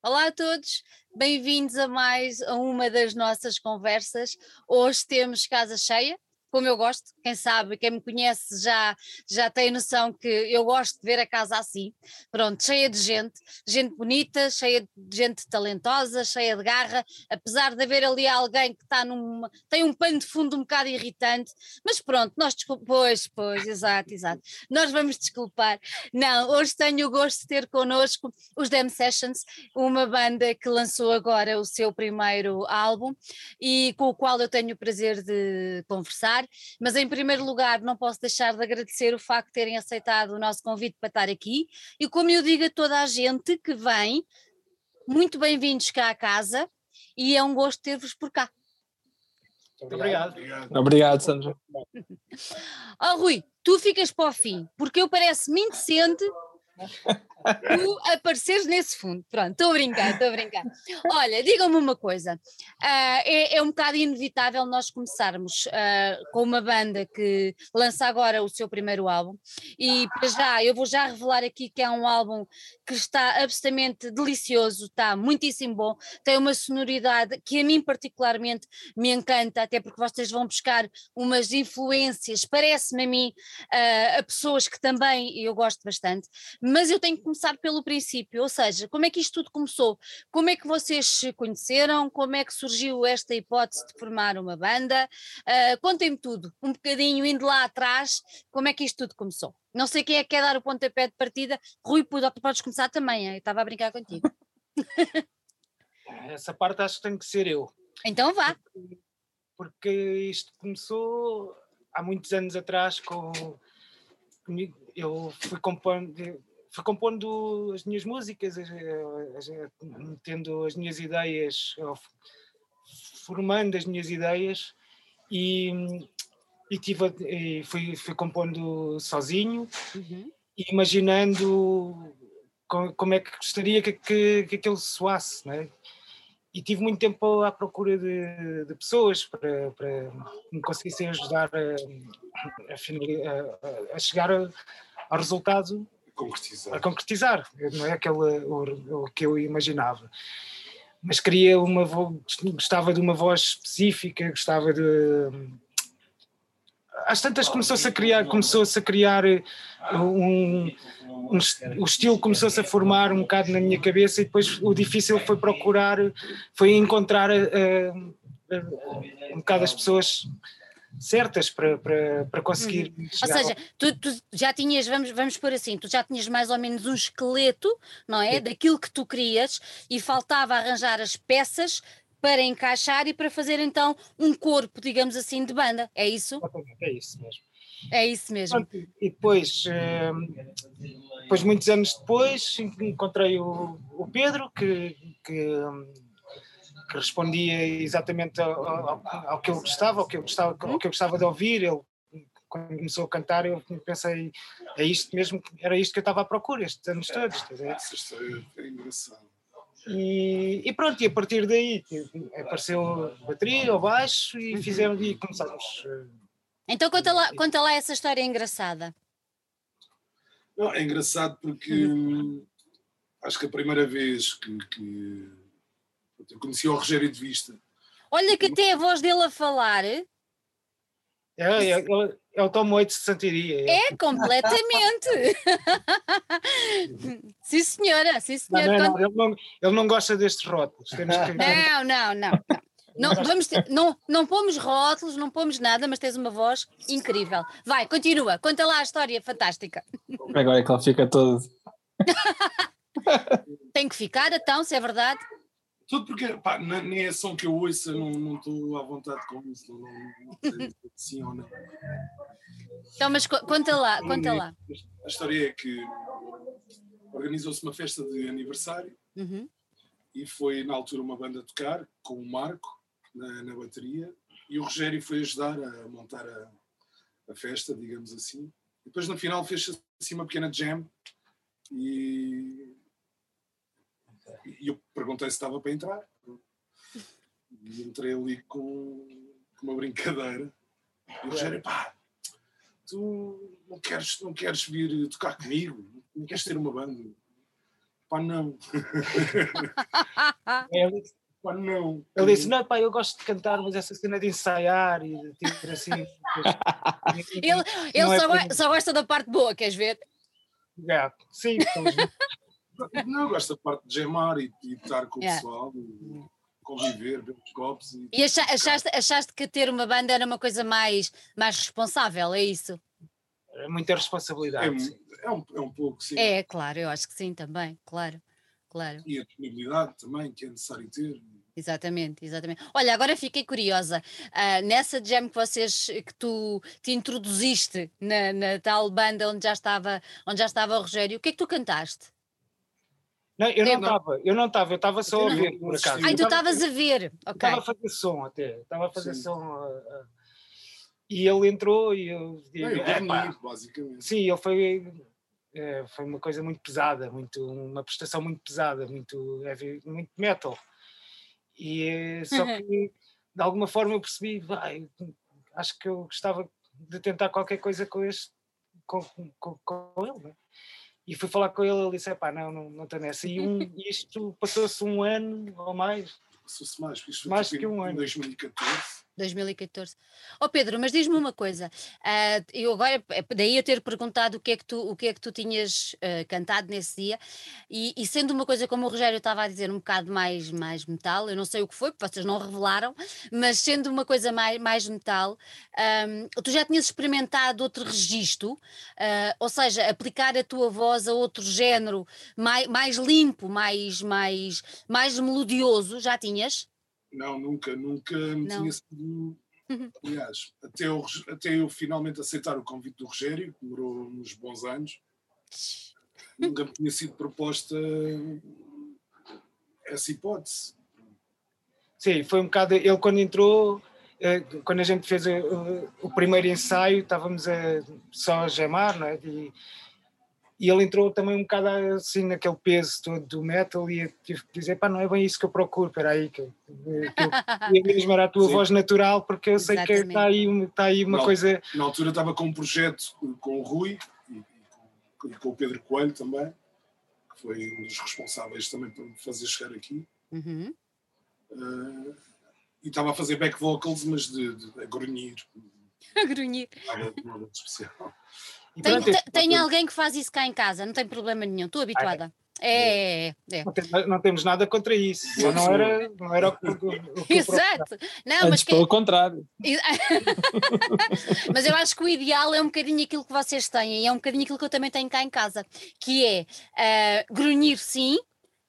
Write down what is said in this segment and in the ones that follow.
Olá a todos, bem-vindos a mais uma das nossas conversas. Hoje temos casa cheia, como eu gosto, quem sabe, quem me conhece já, já tem noção que eu gosto de ver a casa assim, pronto, cheia de gente, gente bonita, cheia de gente talentosa, cheia de garra, apesar de haver ali alguém que está num, tem um pano de fundo um bocado irritante, mas pronto, nós pois, pois, exato, exato, nós vamos desculpar. Não, hoje tenho o gosto de ter connosco os Dem Sessions, uma banda que lançou agora o seu primeiro álbum e com o qual eu tenho o prazer de conversar mas em primeiro lugar não posso deixar de agradecer o facto de terem aceitado o nosso convite para estar aqui e como eu digo a toda a gente que vem, muito bem-vindos cá à casa e é um gosto ter-vos por cá. Muito obrigado. Obrigado, obrigado Sandra. Oh Rui, tu ficas para o fim, porque eu parece-me indecente tu apareceres nesse fundo. Pronto, estou a brincar, estou a brincar. Olha, digam-me uma coisa: uh, é, é, um bocado inevitável nós começarmos uh, com uma banda que lança agora o seu primeiro álbum, e para já, eu vou já revelar aqui que é um álbum que está absolutamente delicioso, está muitíssimo bom, tem uma sonoridade que a mim particularmente me encanta, até porque vocês vão buscar umas influências, parece-me a mim, uh, a pessoas que também eu gosto bastante mas eu tenho que começar pelo princípio, ou seja, como é que isto tudo começou? Como é que vocês se conheceram? Como é que surgiu esta hipótese de formar uma banda? Uh, Contem-me tudo, um bocadinho indo lá atrás, como é que isto tudo começou? Não sei quem é que quer dar o pontapé de partida. Rui, podes começar também, eu estava a brincar contigo. Essa parte acho que tem que ser eu. Então vá. Porque, porque isto começou há muitos anos atrás com eu fui compondo, fui compondo as minhas músicas, tendo as minhas ideias, formando as minhas ideias e, e, tive, e fui, fui compondo sozinho, uhum. imaginando como, como, é que gostaria que, que, que aquilo soasse, né? e tive muito tempo à procura de, de pessoas para, para me conseguissem ajudar a, a, a chegar ao resultado concretizar. a concretizar, não é aquele o, o que eu imaginava. Mas queria uma voz, gostava de uma voz específica, gostava de às tantas começou-se a criar, começou-se a criar um, um, o estilo começou-se a formar um bocado na minha cabeça e depois o difícil foi procurar, foi encontrar uh, um bocado as pessoas certas para, para, para conseguir. Uhum. Ou seja, tu, tu, já tinhas, vamos, vamos por assim, tu já tinhas mais ou menos um esqueleto, não é? Sim. Daquilo que tu querias e faltava arranjar as peças para encaixar e para fazer então um corpo, digamos assim, de banda. É isso? É isso mesmo. É isso mesmo. E depois, eh, depois muitos anos depois, encontrei o, o Pedro, que, que que respondia exatamente ao, ao, ao, que eu gostava, ao que eu gostava, ao que eu gostava de ouvir. Ele quando começou a cantar, eu pensei, é isto mesmo, era isto que eu estava à procura estes anos todos. Essa história é engraçada. E, e, pronto, e a partir daí apareceu a bateria, o baixo e fizemos e começámos. Eh, então conta lá, conta lá essa história engraçada. Não, é engraçado porque uhum. acho que a primeira vez que, que eu conheci o Rogério de Vista. Olha que até a voz dele a falar. É, é, é, é o Tom Waits de Santiria. É, é completamente. sim, senhora, sim, senhora. Não, não, ele, não, ele não gosta destes rótulos. Que... Não, não, não. Não, vamos ter, não, não pomos rótulos, não pomos nada, mas tens uma voz incrível. Vai, continua, conta lá a história fantástica. Agora é que ela fica todo. Tem que ficar, então, se é verdade. Tudo porque, pá, nem é som que eu ouço, não estou à vontade com isso, não, não, sei sim ou não. Então, mas conta lá, conta lá. A história é que organizou-se uma festa de aniversário uhum. e foi na altura uma banda a tocar com o Marco na, na bateria e o Rogério foi ajudar a montar a, a festa, digamos assim. E depois no final fez assim uma pequena jam e e eu perguntei se estava para entrar. E entrei ali com, com uma brincadeira. E o Rogério, pá, tu não queres, não queres vir tocar comigo? Não queres ter uma banda? Pá, não. ele, pá, não. Ele disse: Não, pá, eu gosto de cantar, mas essa cena de ensaiar e de ter assim. ele ele é só, é só, gosta da parte boa, queres ver? É, sim, não, eu gosto da parte de gemar e, e estar com o yeah. pessoal. E conviver, ver os copos. E, e achaste, achaste que ter uma banda era uma coisa mais, mais responsável, é isso? É muita responsabilidade. É, é, um, é um pouco, sim. É, claro, eu acho que sim também, claro. claro. E a disponibilidade também, que é necessário ter. Exatamente, exatamente. Olha, agora fiquei curiosa. Uh, nessa jam que vocês que tu te introduziste na, na, tal banda onde já estava, onde já estava o Rogério, o que é que tu cantaste? Não, eu não estava, eu não estava, eu estava só a ver, por acaso. Ah, tu estavas a ver, ok. Estava a fazer som até, estava a fazer Sim. som. Uh, e ele entrou e eu digo, é, é, basicamente. Sim, ele foi, é, foi uma coisa muito pesada, muito, uma prestação muito pesada, muito heavy, muito metal. E só que de alguma forma eu percebi, vai, acho que eu gostava de tentar qualquer coisa com este, com, com, com ele, né? E fui falar com ele, ele disse, pá, não, não estou nessa. E um, isto passou-se um ano ou mais. Passou-se mais, isto mais tipo que um ano. Em 2014 2014. Ó oh Pedro, mas diz-me uma coisa, uh, eu agora, é, daí eu ter perguntado o que é que tu, o que é que tu tinhas uh, cantado nesse dia, e, e, sendo uma coisa como o Rogério estava a dizer, um bocado mais, mais metal, eu não sei o que foi, porque vocês não revelaram, mas sendo uma coisa mais, mais metal, um, tu já tinhas experimentado outro registro, uh, ou seja, aplicar a tua voz a outro género mais, mais limpo, mais, mais, mais melodioso, já tinhas? Não, nunca, nunca me não. tinha sido. Uhum. Aliás, até eu, até eu finalmente aceitar o convite do Rogério, que demorou uns bons anos, nunca me tinha sido proposta essa hipótese. Sim, foi um bocado. Ele, quando entrou, eh, quando a gente fez o, o primeiro ensaio, estávamos a, só a gemar, não é? E, e ele entrou também um bocado assim naquele peso todo do metal e eu tive que dizer, pá, não é bem isso que eu procuro, espera aí, que, que, que mesmo era a tua Sim. voz natural, porque eu Exatamente. sei que está aí, está aí uma na, coisa... Na altura estava com um projeto com o Rui e, e com o Pedro Coelho também, que foi um dos responsáveis também para me fazer chegar aqui. Uhum. Uh, e estava a fazer back vocals, mas de, de a grunhir. A grunhir. Nada, nada de especial. Tem, tem, tem, alguém que faz isso cá em casa, não tem problema nenhum, estou habituada. É, é, é. Não, tem, não, temos nada contra isso. Só não era, não era o que, o que Exato. Não, mas que... pelo contrário. mas eu acho que o ideal é um bocadinho aquilo que vocês têm, e é um bocadinho aquilo que eu também tenho cá em casa, que é uh, grunhir sim,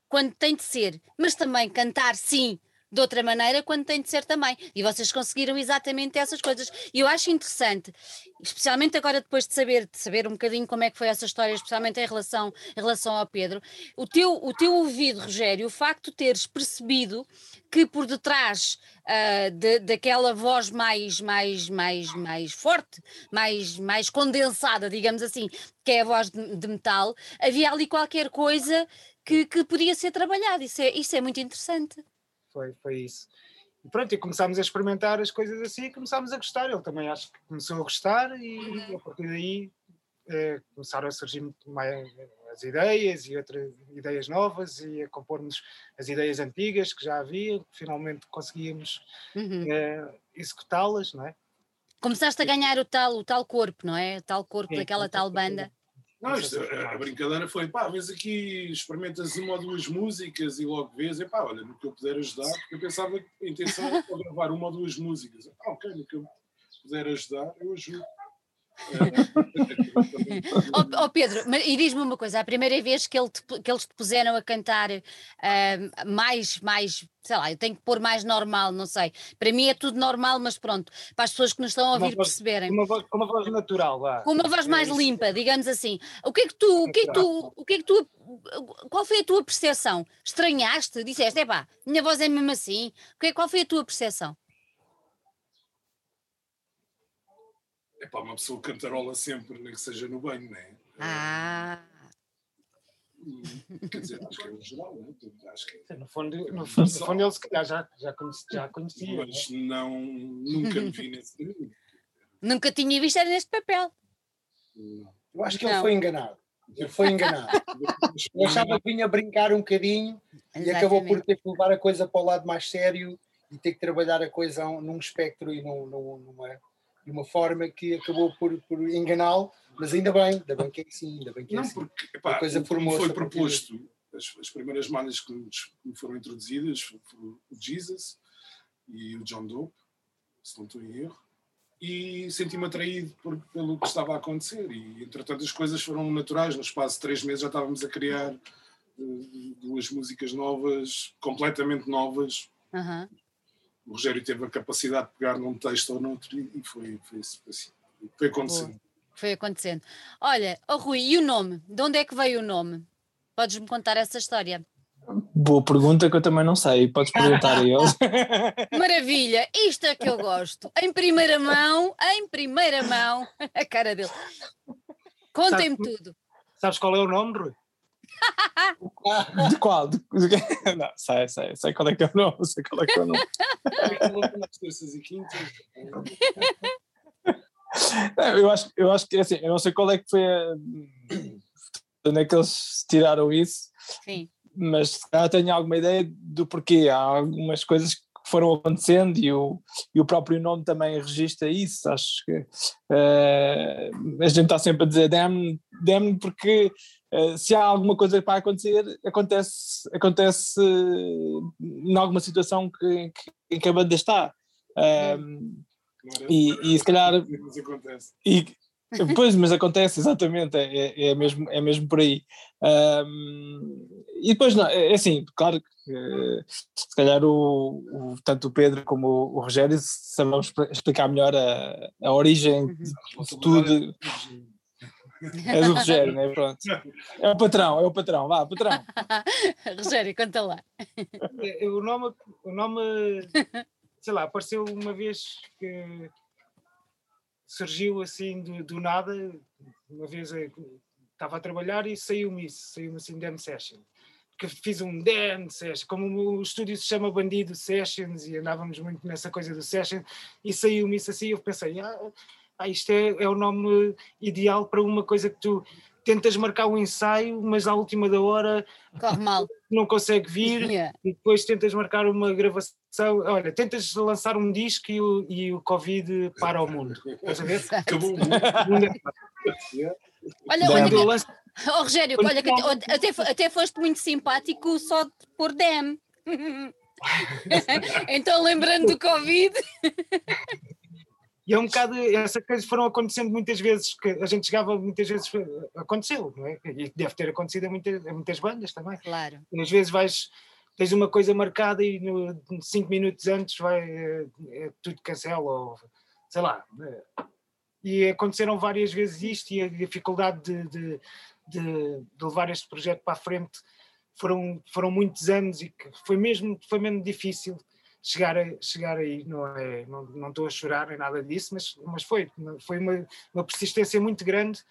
quando tem de ser, mas também cantar sim, de outra maneira quando tem de ser também. E vocês conseguiram exatamente essas coisas. E eu acho interessante, especialmente agora depois de saber, de saber um bocadinho como é que foi essa história, especialmente em relação, em relação ao Pedro, o teu, o teu ouvido, Rogério, o facto de teres percebido que por detrás uh, de, daquela voz mais, mais, mais, mais forte, mais, mais condensada, digamos assim, que é a voz de, de metal, havia ali qualquer coisa que, que podia ser trabalhada. Isso é, isso é muito interessante foi, foi isso. E pronto, e começámos a experimentar as coisas assim e começámos a gostar. Ele também acho que começou a gostar e uhum. a partir daí é, começaram a surgir mais as ideias e outras ideias novas e a compormos as ideias antigas que já havia, finalmente conseguíamos uhum. é, executá-las, não é? Começaste a ganhar o tal, o tal corpo, não é? O tal corpo Sim, daquela tal banda. Não, isto, a, a, brincadeira foi, pá, vês aqui, experimentas uma ou duas músicas e logo vês, e pá, olha, no que eu puder ajudar, porque eu pensava que a intenção era gravar uma ou duas músicas. Ah, ok, no que eu puder ajudar, eu ajudo. oh, oh, Pedro, e diz-me uma coisa: a primeira vez que, ele te, que eles te puseram a cantar uh, mais, mais, sei lá, eu tenho que pôr mais normal, não sei. Para mim é tudo normal, mas pronto, para as pessoas que nos estão a ouvir voz, perceberem. Uma voz, com uma voz natural, vá. Com uma voz mais é limpa, digamos assim. O que é que tu, o que é que tu, o que é que tu, qual foi a tua percepção? Estranhaste? Disseste, é pá, minha voz é mesmo assim. É, qual foi a tua percepção? É pá, uma pessoa cantarola sempre, nem que seja no banho, não é? Ah! Quer dizer, acho que é o geral, não é? Acho que... No fundo, no fundo, no fundo ele se calhar já, já, conhecia, já conhecia. Mas não, nunca me vi nesse caminho. Nunca tinha visto neste papel. Não. Eu acho que não. ele foi enganado. Ele foi enganado. Eu achava que vinha brincar um bocadinho Exatamente. e acabou por ter que levar a coisa para o lado mais sério e ter que trabalhar a coisa num espectro e num, numa, de uma forma que acabou por, por enganá-lo, mas ainda bem, ainda bem que é assim, ainda bem que é Não, assim. Porque, epá, a coisa formou foi proposto, as, as, primeiras malhas que me foram introduzidas foram o Jesus e o John Dope, se não estou em erro, e senti-me atraído por, pelo que estava a acontecer. E entretanto as coisas foram naturais, no espaço de três meses já estávamos a criar uh, duas músicas novas, completamente novas, uhum o Rogério teve a capacidade de pegar num texto ou noutro e foi, foi, assim, foi acontecendo. Boa. Foi acontecendo. Olha, oh Rui, e o nome? De onde é que veio o nome? Podes-me contar essa história? Boa pergunta que eu também não sei, podes perguntar a eles. Maravilha, isto é que eu gosto. Em primeira mão, em primeira mão, a cara dele. Contem-me tudo. Sabes qual é o nome, Rui? De qual? De, não, sei, sei, sei qual é que é o nome, sei qual é que é o nome. eu acho, eu acho que assim, eu não sei qual é que foi a. onde é que eles tiraram isso. Sim. Mas já tenho alguma ideia do porquê. Há algumas coisas que foram acontecendo e o, e o próprio nome também registra isso. Acho que uh, a gente está sempre a dizer damn, damn porque uh, se há alguma coisa para acontecer, acontece, acontece uh, em alguma situação que, que, em que a banda está. Uh, e, e se calhar. E, Pois, mas acontece, exatamente, é, é, é, mesmo, é mesmo por aí. Um, e depois, não, é, é assim, claro que se calhar o, o, tanto o Pedro como o, o Rogério sabemos explicar melhor a, a origem uhum. de tudo. É do Rogério, né? Pronto. É o patrão, é o patrão, vá, patrão. Rogério, conta lá. É, o nome, o nome, sei lá, apareceu uma vez que surgiu assim do, do nada, uma vez estava a trabalhar e saiu-me isso, saiu-me assim Damn Session. Que fiz um Damn Session, como o estúdio se chama Bandido Sessions e andávamos muito nessa coisa do Session e saiu-me isso assim, eu pensei, ah, ah isto é, é o nome ideal para uma coisa que tu tentas marcar um ensaio, mas à última da hora Corre mal. não consegue vir, yeah. e depois tentas marcar uma gravação, olha, tentas lançar um disco e o, e o Covid para o mundo. Estás a ver? Acabou o mundo. É olha, olha, oh, Rogério, olha, até, até foste muito simpático só de pôr dem. então, lembrando do Covid. E é um bocado, essas coisas foram acontecendo muitas vezes, que a gente chegava muitas vezes, aconteceu, não é? E deve ter acontecido a muitas, a muitas bandas também. Claro. E às vezes vais, tens uma coisa marcada e no, cinco minutos antes vai, é, é, tudo cancela, ou sei lá. É. E aconteceram várias vezes isto e a dificuldade de, de, de, de levar este projeto para a frente foram, foram muitos anos e que foi mesmo, foi mesmo difícil chegar, a, chegar aí, não é, não, não estou a chorar nem nada disso, mas, mas foi, foi uma, uma persistência muito grande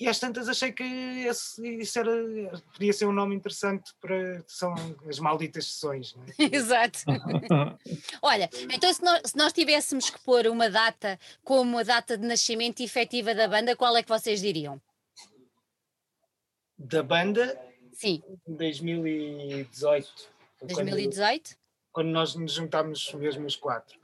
e às tantas achei que esse, isso era, podia ser um nome interessante para são as malditas sessões. É? Exato. Olha, então se nós, se nós tivéssemos que pôr uma data como a data de nascimento efetiva da banda, qual é que vocês diriam? Da banda? Sim. 2018. 2018? Quando nós nos juntámos mesmo os quatro.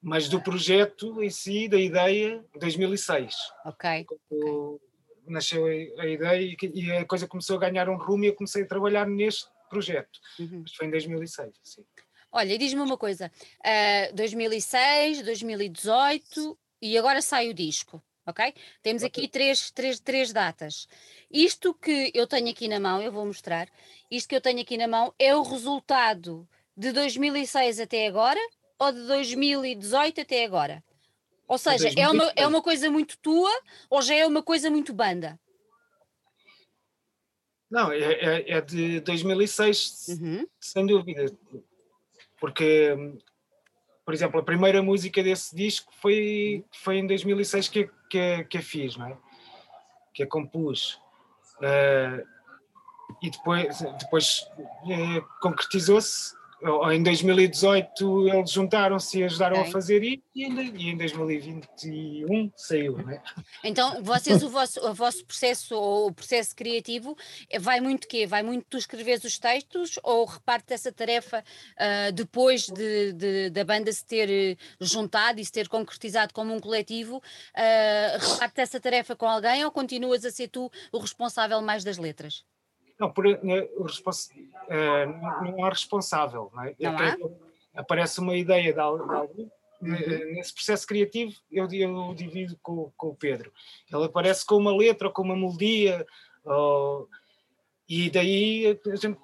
Mas do projeto em si, da ideia, 2006. Ok. okay. Nasceu a, ideia e, a coisa começou a ganhar um rumo e eu comecei a trabalhar neste projeto. Uhum. Mas foi em 2006, sim. Olha, diz-me uma coisa: uh, 2006, 2018 e agora sai o disco, ok? Temos aqui três, três, três datas. Isto que eu tenho aqui na mão, eu vou mostrar, isto que eu tenho aqui na mão é o resultado de 2006 até agora ou de 2018 até agora? Ou seja, é uma, é uma coisa muito tua ou já é uma coisa muito banda? Não, é, é, é de 2006, uhum. sem dúvida. Porque, por exemplo, a primeira música desse disco foi, foi em 2006 que, que, que a fiz, não é? Que a compus. Uh, e depois, depois uh, concretizou-se em 2018 eles juntaram-se e ajudaram okay. a fazer isso e, e em 2021 saiu, né? Então, vocês, o vosso, o vosso processo, ou o processo criativo, vai muito quê? Vai muito tu escreves os textos ou reparte essa tarefa uh, depois de, de, da banda se ter eh, juntado e se ter concretizado como um coletivo, uh, reparte essa tarefa com alguém ou continuas a ser tu o responsável mais das letras? Não, por, o respons, uh, não há responsável. Não é? Não há? Aparece uma ideia de, alguém, uhum. nesse processo criativo eu, eu divido com, com, o Pedro. Ele aparece com uma letra ou com uma melodia, ou, e daí a gente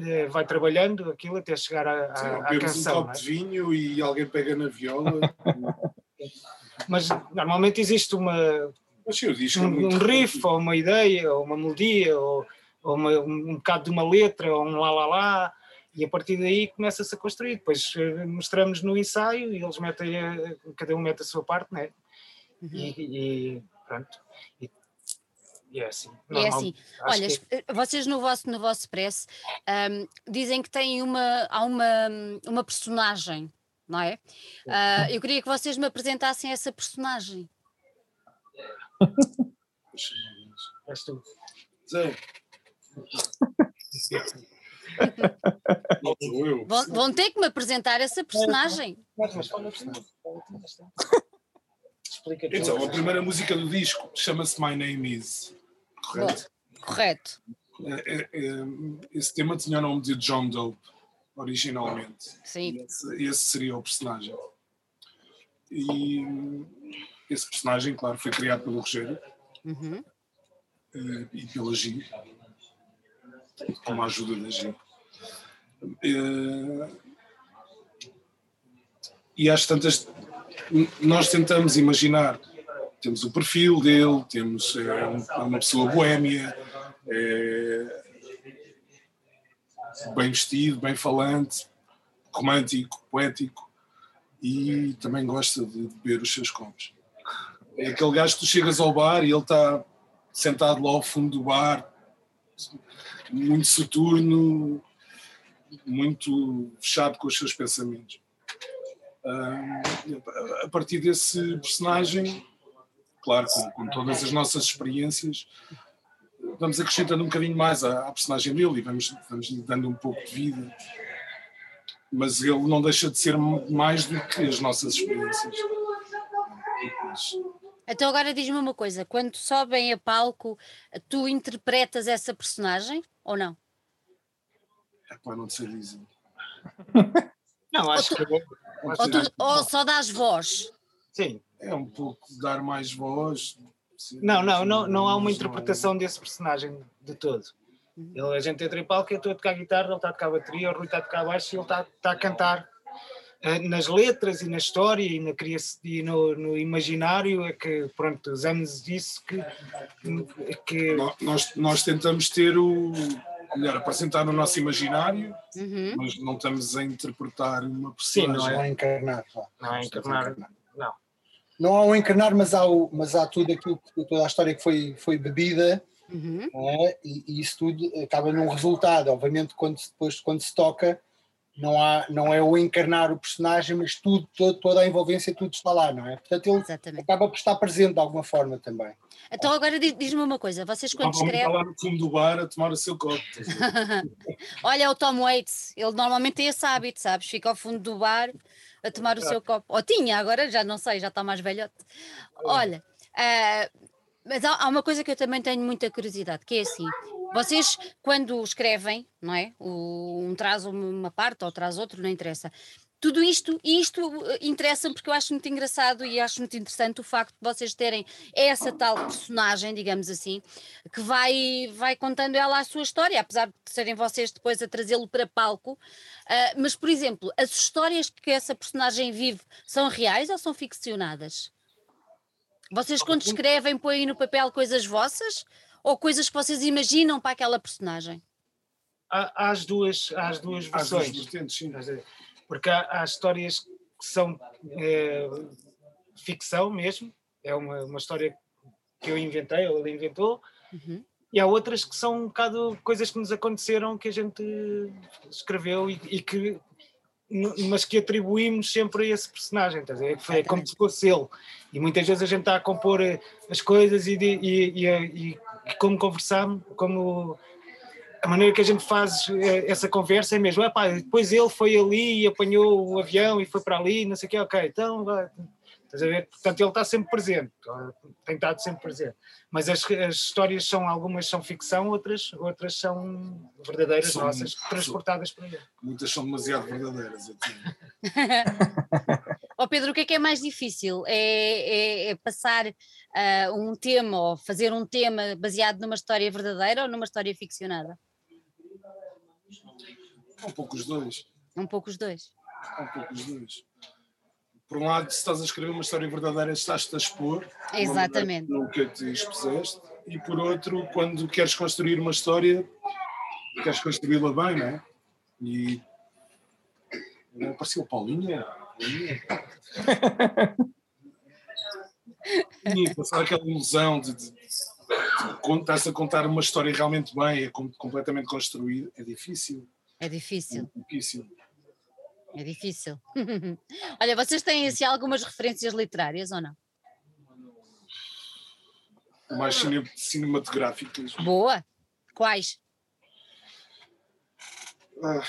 eh, vai trabalhando aquilo até chegar à, Sim, à canção. um copo é? de vinho e alguém pega na viola. Mas normalmente existe uma, Mas, um, um riff, ou uma ideia, ou uma melodia, ou ou uma, um bocado de uma letra, ou um lá lá lá, e a partir daí começa-se a construir. Depois eh, mostramos no ensaio e eles metem, a, cada um mete a sua parte, né? Uhum. E, e, pronto. E, e é assim. Normal. É assim. Olha, que... Eh, vocês no vosso, no vosso press um, dizem que têm uma, há uma, uma personagem, não é? Uh, eu queria que vocês me apresentassem essa personagem. Zé, vão, vão, ter que me apresentar essa personagem. Então, a primeira música do disco chama-se My Name Is. Correto? Correto. É, é, é, esse tema tinha o nome de John Dope, originalmente. Sim. Esse, esse, seria o personagem. E esse personagem, claro, foi criado pelo Rogério uhum. Eh, e pela G com a ajuda da gente. Eh, e às tantas, nós tentamos imaginar, temos o perfil dele, temos é, uma pessoa boémia, é, bem vestido, bem falante, romântico, poético e também gosta de beber os seus copos. É aquele gajo que tu chegas ao bar e ele está sentado lá ao fundo do bar, muito soturno, muito fechado com os seus pensamentos. Uh, a partir desse personagem, claro, com, com, todas as nossas experiências, vamos acrescentando um bocadinho mais à, à, personagem dele e vamos, vamos dando um pouco de vida. Mas ele não deixa de ser mais do que as nossas experiências. Então agora diz-me uma coisa, quando sobem a palco, tu interpretas essa personagem? Ou não? É para não ser dizer. não, acho ou tu, que. Ou, tu, ou só dás voz? Sim. É um pouco dar mais voz. Não, não, não, não há uma interpretação desse personagem de todo. Uhum. Ele, a gente entra em palco, eu estou a tocar guitarra, ele está a tocar bateria, o Rui está a tocar baixo e ele está, está a cantar nas letras e na história e, na, e no, no, imaginário é que pronto usamos disso que, que... Nós, nós tentamos ter o melhor apresentar no nosso imaginário uhum. mas não estamos a interpretar uma pessoa Sim, não é encarnar não é encarnar não não há um encarnar mas há, o, mas há tudo aquilo toda a história que foi, foi bebida uhum. é? e, e, isso tudo acaba num resultado obviamente quando depois quando se toca não, há, não é o encarnar o personagem, mas tudo, todo, toda a envolvência, tudo está lá, não é? Portanto, ele Exatamente. acaba por estar presente de alguma forma também. Então agora diz-me uma coisa, vocês quando escrevem... lá no fundo do bar a tomar o seu copo. Olha o Tom Waits, ele normalmente tem esse hábito, sabes? Fica ao fundo do bar a tomar o seu copo. Ou tinha, agora já não sei, já está mais velhote. Olha, uh, mas há, há uma coisa que eu também tenho muita curiosidade, que é assim, vocês, quando escrevem, não é? Um traz uma parte ou traz outro, não interessa. Tudo isto, e isto eh, interessa porque eu acho muito engraçado e acho muito interessante o facto de vocês terem essa tal personagem, digamos assim, que vai, vai contando ela a sua história, apesar de serem vocês depois a trazê-lo para palco. Uh, mas, por exemplo, as histórias que essa personagem vive são reais ou são ficcionadas? Vocês, quando escrevem, põem no papel coisas vossas ou coisas que vocês imaginam para aquela personagem? Há, há as, duas, há as duas versões. Porque há, há, histórias que são é, ficção mesmo, é uma, uma história que eu inventei, ou ele inventou, uhum. e há outras que são um bocado coisas que nos aconteceram que a gente escreveu e, e que mas que atribuímos sempre a esse personagem, estás a Foi como se fosse ele. E muitas vezes a gente está a compor as coisas e, e, e, e como conversamos, como a maneira que a gente faz eh, essa conversa é mesmo, ah, pá, depois ele foi ali e apanhou o avião e foi para ali, não sei o quê, ok, então vai. Estás a ver? Portanto, ele está sempre presente, tem estado sempre presente. Mas as, as histórias são, algumas são ficção, outras, outras são verdadeiras são, nossas, transportadas para ele. Muitas são demasiado verdadeiras. oh Pedro, o que é que é mais difícil? É, é, é passar uh, um tema ou fazer um tema baseado numa história verdadeira ou numa história ficcionada? Um pouco os dois. Um pouco os dois. Um pouco os dois por um lado, se estás a escrever uma história verdadeira, estás-te a expor Exatamente. que te expuseste, e por outro, quando queres construir uma história, queres construí-la bem, não é? E apareceu o Paulinha. Passar aquela ilusão de, de, de, estás a contar uma história realmente bem, é completamente construída, é difícil. É difícil. É difícil. É difícil. Olha, vocês têm assim, algumas referências literárias ou não? Mais cinematográficas. Boa. Quais? Ah.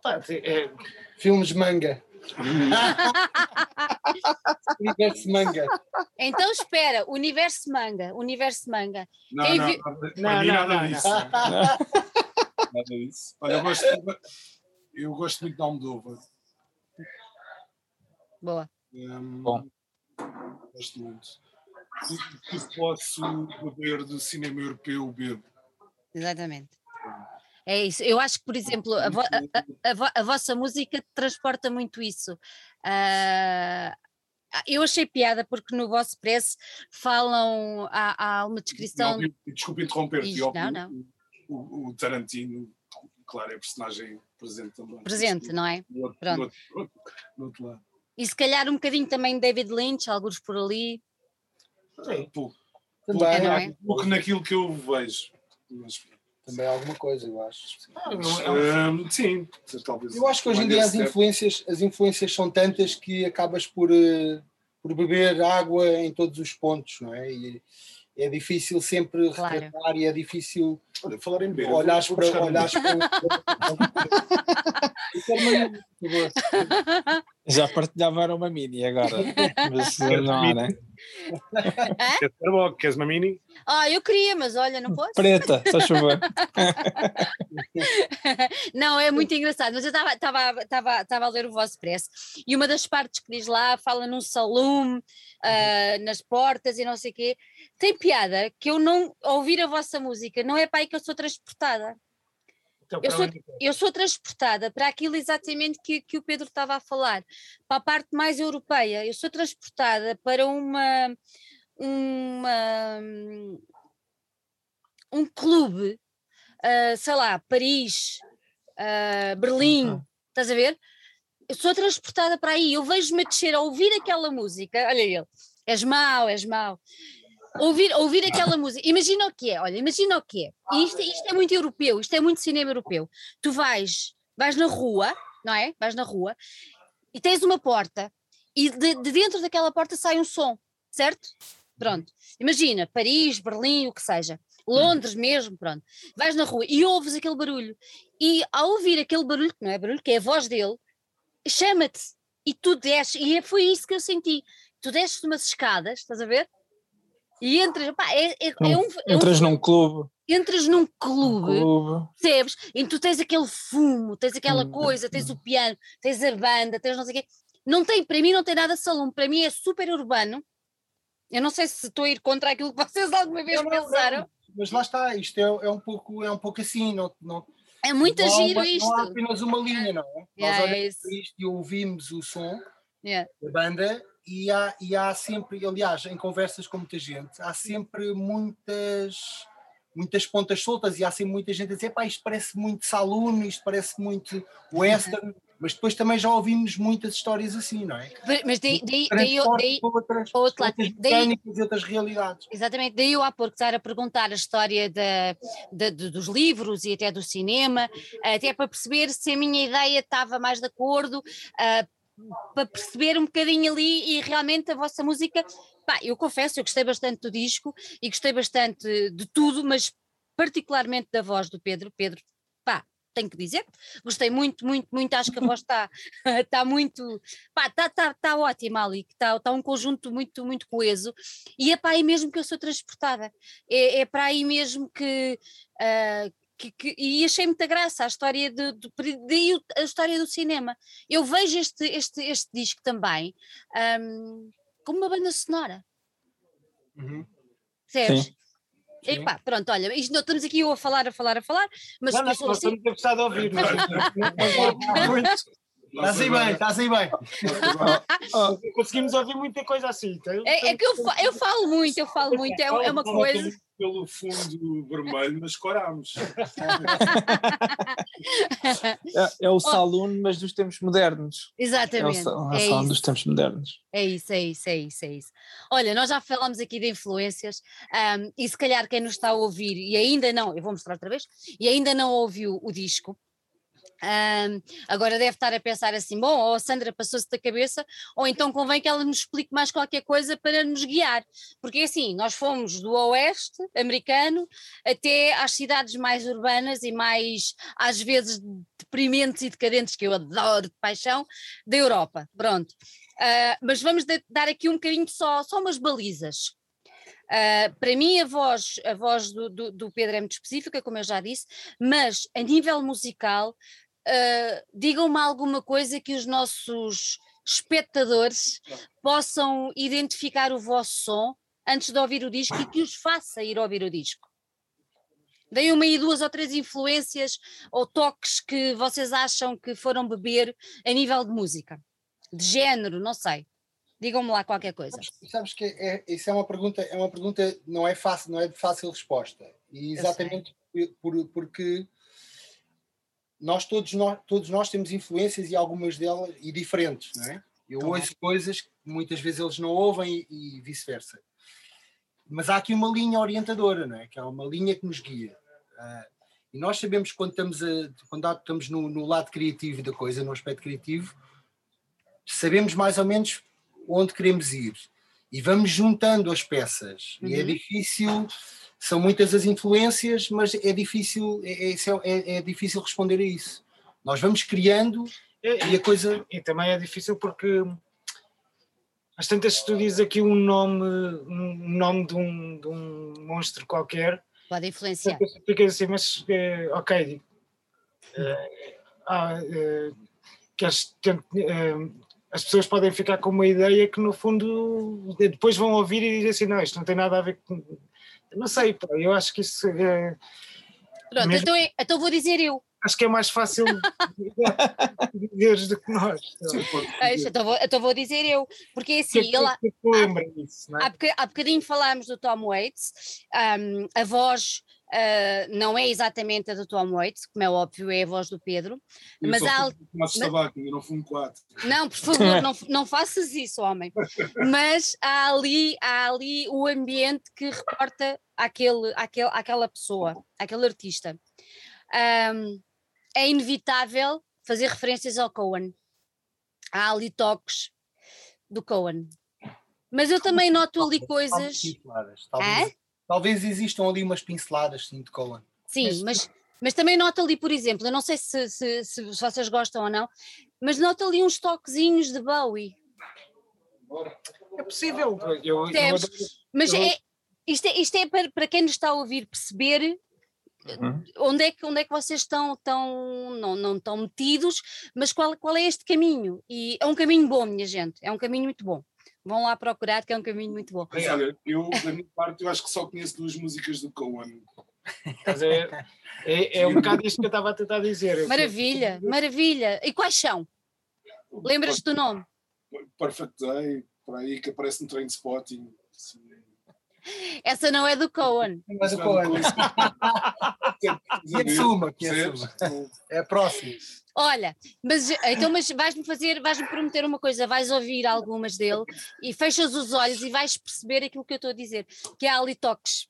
Opa, é, filmes manga. universo manga. Então espera, universo manga, universo manga. Não, Quem não, vi... não, não, não, nada disso. nada disso. Olha, eu gosto, eu gosto muito da Almodóvar. Boa. Um, Bom. Gosto muito. Se posso beber do cinema europeu, bebo. Exatamente. É isso. Eu acho que, por exemplo, a, vo a, a, a vossa música transporta muito isso. Uh, eu achei piada porque no vosso press falam, há, há uma descrição. Desculpe interromper-te, não, não o, o, Tarantino, claro, é personagem presente também. Presente, não é? No outro, Pronto. No outro, no outro lado. E se calhar um bocadinho também David Lynch, alguns por ali. Sim, pouco. Também, pouco, é, é? pouco naquilo que eu vejo. Mas, também é alguma coisa, eu acho. Ah, um, sim, talvez. Eu acho que hoje em dia as influências, as influências são tantas que acabas por, uh, por beber água em todos os pontos, não é? E, é difícil sempre claro. retratar e é difícil Olha, falar em beber, olhares para, olhares para... Já partilhava uma mini agora, mas não há, né? Queres uma, queres uma mini? Ah, eu queria, mas olha, não posso. Preta, só chover. não, é muito engraçado, mas eu estava a ler o vosso press e uma das partes que diz lá fala num salão, uh, nas portas e não sei o quê. Tem piada que eu não ouvir a vossa música, não é para aí que eu sou transportada. Então, eu, sou, eu sou transportada para aquilo exatamente que, que o Pedro estava a falar, para a parte mais europeia. Eu sou transportada para uma, uma um clube, uh, sei lá, Paris, uh, Berlim, uhum. estás a ver? Eu sou transportada para aí, eu vejo-me descer a ouvir aquela música, olha ele, és mau, és mau ouvir, ouvir aquela música, imagina o que é, olha, imagina o que é. Isto, isto é muito europeu, isto é muito cinema europeu. Tu vais, vais na rua, não é? Vais na rua e tens uma porta e de, de dentro daquela porta sai um som, certo? Pronto. Imagina, Paris, Berlim, o que seja. Londres mesmo, pronto. Vais na rua e ouves aquele barulho. E ao ouvir aquele barulho, que não é barulho, que é a voz dele, chama-te e tu desces, e foi isso que eu senti. Tu desces umas escadas, estás a ver? E entras, pá, é, é, é um, é entras um, num clube. Entras num clube, um clube, percebes? E tu tens aquele fumo, tens aquela hum. coisa, tens o piano, tens a banda, tens não sei o quê. Não tem, para mim não tem nada de salão, para mim é super urbano. Eu não sei se estou a ir contra aquilo que vocês alguma vez não, pensaram. Não, mas lá está, isto é, é, um, pouco, é um pouco assim, não, não, é muito não giro isto. Não há apenas uma linha, não é? Yeah, Nós olhamos é para isto e ouvimos o som yeah. da banda e há, e há sempre, aliás, em conversas com muita gente, há sempre muitas muitas pontas soltas e há sempre muita gente a dizer, pá, isto parece muito saloon, isto parece muito western, mas depois também já ouvimos muitas histórias assim, não é? Mas daí, daí, daí, daí outras, outro outras mecânicas e outras realidades. Exatamente, daí eu há pouco estar a perguntar a história da, da, dos livros e até do cinema, até para perceber se a minha ideia estava mais de acordo, uh, para perceber um bocadinho ali e realmente a vossa música, pá, eu confesso, eu gostei bastante do disco e gostei bastante de tudo, mas particularmente da voz do Pedro. Pedro, pá, tenho que dizer, gostei muito, muito, muito, acho que a voz está tá muito, pá, está tá, tá ótima ali, está tá um conjunto muito, muito coeso, e é para aí mesmo que eu sou transportada, é, é para aí mesmo que, uh, que, que, e achei muita graça a história de, de, de, a história do cinema. Eu vejo este, este, este disco também um, como uma banda sonora. Uhum. Epá, pronto, olha, isto, não, estamos aqui eu a falar, a falar, a falar, mas não, não, nós assim... estamos a gostar de ouvir, não é? Estás aí bem, estás aí bem. Conseguimos ouvir muita coisa assim. Então, é, é, que eu, eu falo muito, eu falo muito, é, é uma coisa pelo fundo vermelho, mas corámos. é, é, o saloon, mas dos tempos modernos. Exatamente. É o, é salão dos tempos modernos. É isso, é isso, é isso, é isso. Olha, nós já falamos aqui de influências um, e se calhar quem nos está a ouvir e ainda não, eu vou mostrar outra vez, e ainda não ouviu o disco, um, agora deve estar a pensar assim: bom, ou a Sandra passou-se da cabeça, ou então convém que ela nos explique mais qualquer coisa para nos guiar, porque assim, nós fomos do oeste americano até às cidades mais urbanas e mais, às vezes, deprimentes e decadentes, que eu adoro de paixão, da Europa. Pronto. Uh, mas vamos dar aqui um bocadinho só, só umas balizas. Uh, para mim, a voz, a voz do, do, do, Pedro é muito específica, como eu já disse, mas a nível musical, uh, digam-me alguma coisa que os nossos espectadores possam identificar o vosso som antes de ouvir o disco e que os faça ir ouvir o disco. Deem uma e duas ou três influências ou toques que vocês acham que foram beber a nível de música, de género, não sei. Digam-me lá qualquer coisa. Sabes, sabes que é, isso é uma pergunta, é uma pergunta não é fácil, não é de fácil resposta. E exatamente por, porque nós todos, nós todos nós temos influências e algumas delas e diferentes, não é? Eu então, ouço coisas que muitas vezes eles não ouvem e, e vice-versa. Mas há aqui uma linha orientadora, não é? Que é uma linha que nos guia. Uh, e nós sabemos quando estamos, a, quando estamos no, no, lado criativo da coisa, no aspecto criativo, sabemos mais ou menos onde queremos ir. E vamos juntando as peças. Uhum. E é uhum. difícil são muitas as influências, mas é difícil, é, é, é, é difícil responder a isso. Nós vamos criando é, e a coisa. E também é difícil porque às tantas tu dizes aqui um nome, um nome de um, de um monstro qualquer. Pode influenciar. Fica assim, mas uh, ok. Uh, ah, que as, as pessoas podem ficar com uma ideia que no fundo depois vão ouvir e dizer assim, não, isto não tem nada a ver com não sei, pá, eu acho que isso é. Pronto, mesmo... então, é, então vou dizer eu. Acho que é mais fácil dizeres do que nós. Então vou, então vou dizer eu, porque é assim, que, ele, que, que isso, é? há, há bocadinho falámos do Tom Waits, um, a voz Uh, não é exatamente a do Tom Waits, como é óbvio, é a voz do Pedro. Eu mas há. Mas... Tabaco, eu não fumo quatro. Não, por favor, não, não faças isso, homem. Mas há ali, há ali o ambiente que reporta aquele, aquele, aquela pessoa, aquele artista. Um, é inevitável fazer referências ao Cohen. Há ali toques do Cohen. Mas eu também noto ali coisas. Talvez, talvez existam ali umas pinceladas sim, de Cohen. Sim, mas, mas, mas, também nota ali, por exemplo, eu não sei se, se, se, vocês gostam ou não, mas nota ali uns toquezinhos de Bowie. É possível. Eu, eu, mas é, isto é, isto é para, para quem nos está a ouvir perceber Uhum. Onde, é que, onde é que vocês estão, estão não, não estão metidos, mas qual, qual é este caminho? E é um caminho bom, minha gente, é um caminho muito bom. Vão lá procurar, que é um caminho muito bom. Mas olha, eu, da minha parte, eu acho que só conheço duas músicas do Cohen. É, é, é, um bocado isto que eu estava a tentar dizer. Maravilha, maravilha. E quais são? Lembras-te do nome? Perfect Day, por aí, que aparece no Train Spotting. Assim. Essa não é do Cohen. Mas o Cohen. Que assuma, que assuma. É a próxima. Olha, mas então mas vais-me fazer, vais-me prometer uma coisa, vais ouvir algumas dele e fechas os olhos e vais perceber aquilo que eu estou a dizer, que é ali toques.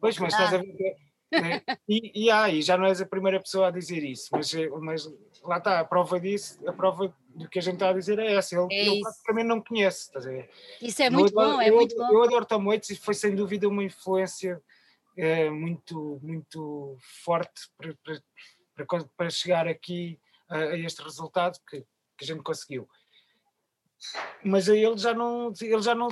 Pois, mas ah. estás a ver. Né? E, e, ah, e já não és a primeira pessoa a dizer isso, mas, mas lá está, a prova disso, a prova do que a gente está a dizer é essa. Ele, é ele praticamente não conhece, estás a ver? Isso é muito adoro, bom, é eu, muito bom. Eu adoro Tom Waits e foi sem dúvida uma influência é, muito, muito forte para, para, para chegar aqui a, a este resultado que, que a gente conseguiu. Mas aí ele já não, ele já não,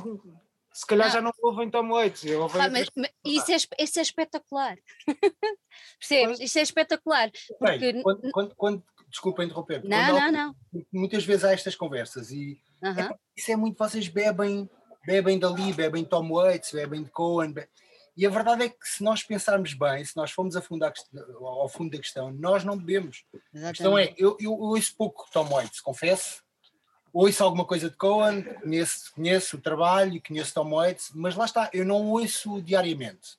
se calhar não. já não ouvem Tom Waits. Ah, mas, mas isso, é, isso é espetacular. Percebes? Isso é espetacular. Porque... Bem, quando, quando, quando, desculpa interromper. Não, não, não. Muitas vezes há estas conversas e uh -huh. é, isso é muito, vocês bebem, bebem dali, bebem Tom Waits, bebem de Cohen. Be... E a verdade é que se nós pensarmos bem, se nós formos a fundo ao fundo da questão, nós não bebemos. Exatamente. A questão é, eu, eu ouço pouco Tom Waits, confesso, ouço alguma coisa de Cohen, conheço, conheço o trabalho, conheço Tom Waits, mas lá está, eu não ouço diariamente.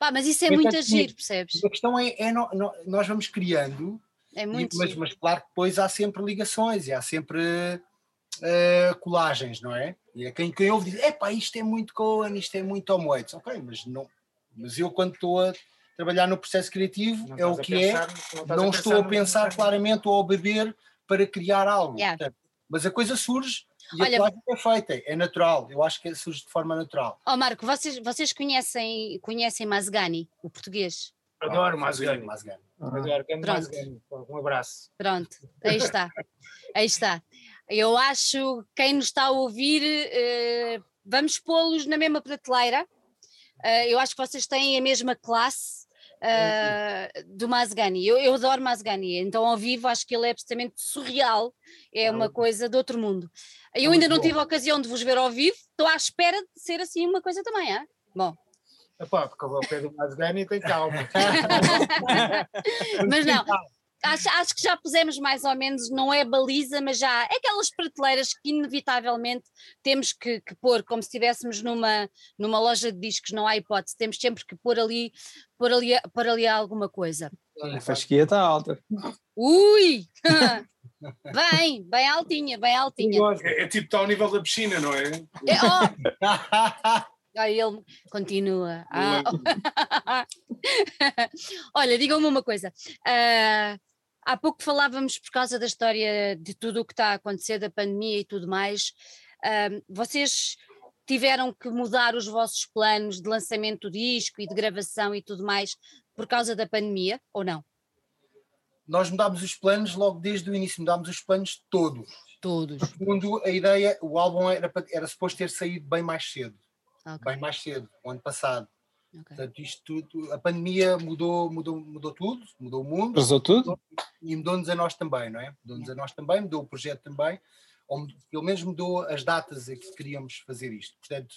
Pá, mas isso é muito agir, percebes? A questão é, é no, no, nós vamos criando, é muito e, mas, mas, claro que depois há sempre ligações e há sempre uh, colagens, não é? E é quem, quem ouve diz, epá, isto é muito Cohen, isto é muito Tom Waits. Ok, mas, não, mas eu quando estou a trabalhar no processo criativo não é o que é, pensar, é, não, não estou a pensar claramente ou a beber para criar algo. Yeah. Portanto, mas a coisa surge e Olha, a plática é feita, é natural, eu acho que surge de forma natural. Ó oh Marco, vocês, vocês conhecem, conhecem Mazgani, o português? Adoro Mazgani. Mazgani. Adoro, Mazgani. Um abraço. Pronto, aí está. aí está. Eu acho, quem nos está a ouvir, uh, vamos pô-los na mesma prateleira. Uh, eu acho que vocês têm a mesma classe uh, do Mazgani. Eu, eu adoro Mazgani, então ao vivo acho que ele é absolutamente surreal, é uma coisa de outro mundo. Eu ainda não tive a ocasião de vos ver ao vivo, estou à espera de ser assim uma coisa também, é? Bom. Epá, porque o pé do Mazgani tem calma. Mas não, acho, acho que já pusemos mais ou menos, não é baliza, mas já é aquelas prateleiras que inevitavelmente temos que, que pôr, como se estivéssemos numa, numa loja de discos, não há hipótese, temos sempre que pôr ali, pôr ali, pôr ali alguma coisa. A fasquia está alta. Ui! bem, bem altinha, bem altinha. É, é tipo, está ao nível da piscina, não é? é oh. Aí ele continua. Ah. Olha, digam-me uma coisa. Uh, Há pouco falávamos por causa da história de tudo o que está a acontecer, da pandemia e tudo mais. Vocês tiveram que mudar os vossos planos de lançamento do disco e de gravação e tudo mais por causa da pandemia, ou não? Nós mudámos os planos logo desde o início, mudámos os planos todos. Todos. No fundo, a ideia, o álbum era, era suposto ter saído bem mais cedo. Okay. Bem mais cedo, o ano passado. Okay. Portanto, isto tudo, a pandemia mudou, mudou, mudou tudo, mudou o mundo. Mudou tudo? E mudou-nos a nós também, não é? Mudou-nos yeah. a nós também, mudou o projeto também, ou pelo menos mudou as datas a que queríamos fazer isto. Portanto,